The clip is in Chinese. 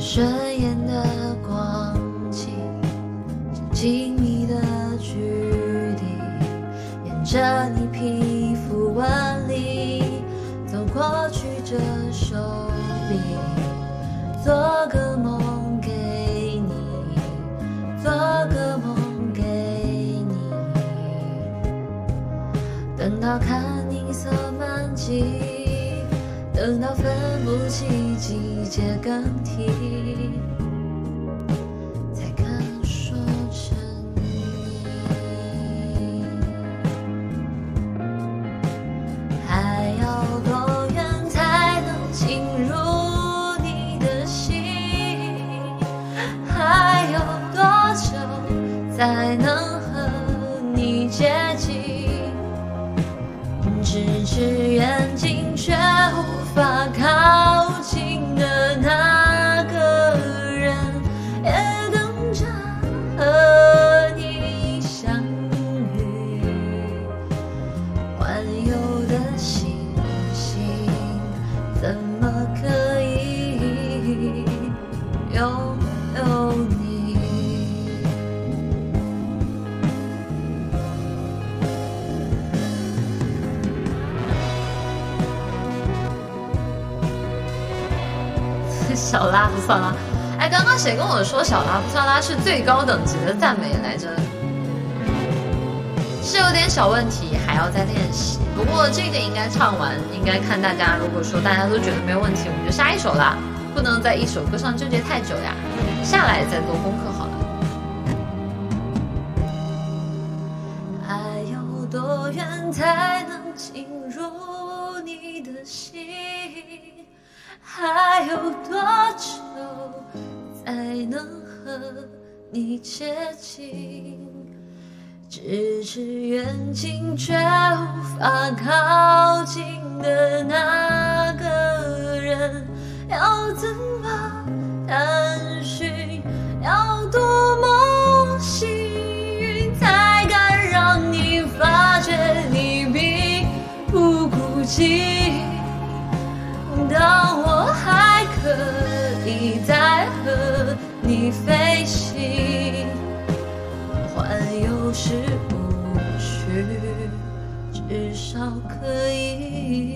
顺眼的光景，紧密的距离，沿着你皮肤纹理走过去这手臂，做个梦给你，做个梦给你，等到看银色满际。等到分不清季节更替，才敢说沉溺。还要多远才能进入你的心？还有多久才能小拉不算拉，哎，刚刚谁跟我说小拉不算拉是最高等级的赞美来着？是有点小问题，还要再练习。不过这个应该唱完，应该看大家。如果说大家都觉得没有问题，我们就下一首啦，不能在一首歌上纠结太久呀。下来再做功课好了。还有多远才能进入你的心？还有你接近？咫尺远近却无法靠近的那个人，要怎么探寻？要多么幸运，才敢让你发觉你并不孤寂？当我还可以再和你飞是无趣，至少可以。